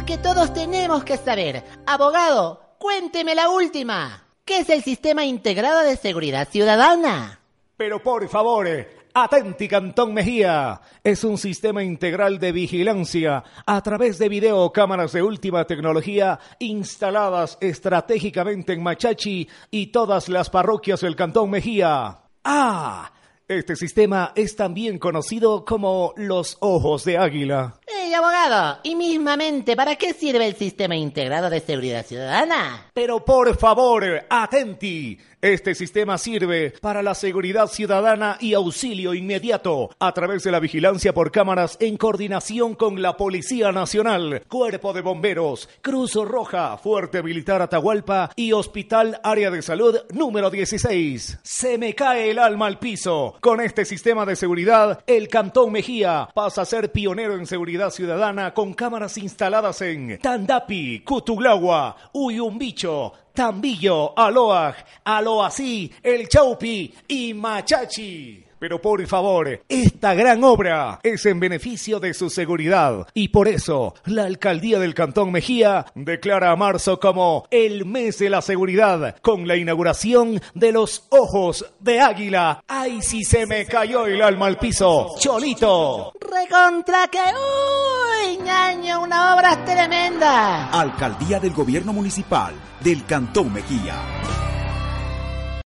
Porque todos tenemos que saber. Abogado, cuénteme la última. ¿Qué es el Sistema Integrado de Seguridad Ciudadana? Pero por favor, Atenti Cantón Mejía es un sistema integral de vigilancia a través de videocámaras de última tecnología instaladas estratégicamente en Machachi y todas las parroquias del Cantón Mejía. Ah, este sistema es también conocido como los ojos de águila. ¡Ey, abogado! Y mismamente, ¿para qué sirve el Sistema Integrado de Seguridad Ciudadana? Pero por favor, atenti. Este sistema sirve para la seguridad ciudadana y auxilio inmediato a través de la vigilancia por cámaras en coordinación con la Policía Nacional, Cuerpo de Bomberos, Cruz Roja, Fuerte Militar Atahualpa y Hospital Área de Salud número 16. Se me cae el alma al piso. Con este sistema de seguridad, el Cantón Mejía pasa a ser pionero en seguridad ciudadana con cámaras instaladas en Tandapi, Cutuglagua, Uyumbicho, Tambillo, Aloaj, Aloasí, El Chaupi y Machachi. Pero por favor, esta gran obra es en beneficio de su seguridad y por eso la alcaldía del Cantón Mejía declara a marzo como el mes de la seguridad con la inauguración de los ojos de águila. ¡Ay, si se me cayó el alma al piso! ¡Cholito! ¡Recontra que! ¡Uy, ñaño! Una obra tremenda. Alcaldía del Gobierno Municipal del Cantón Mejía.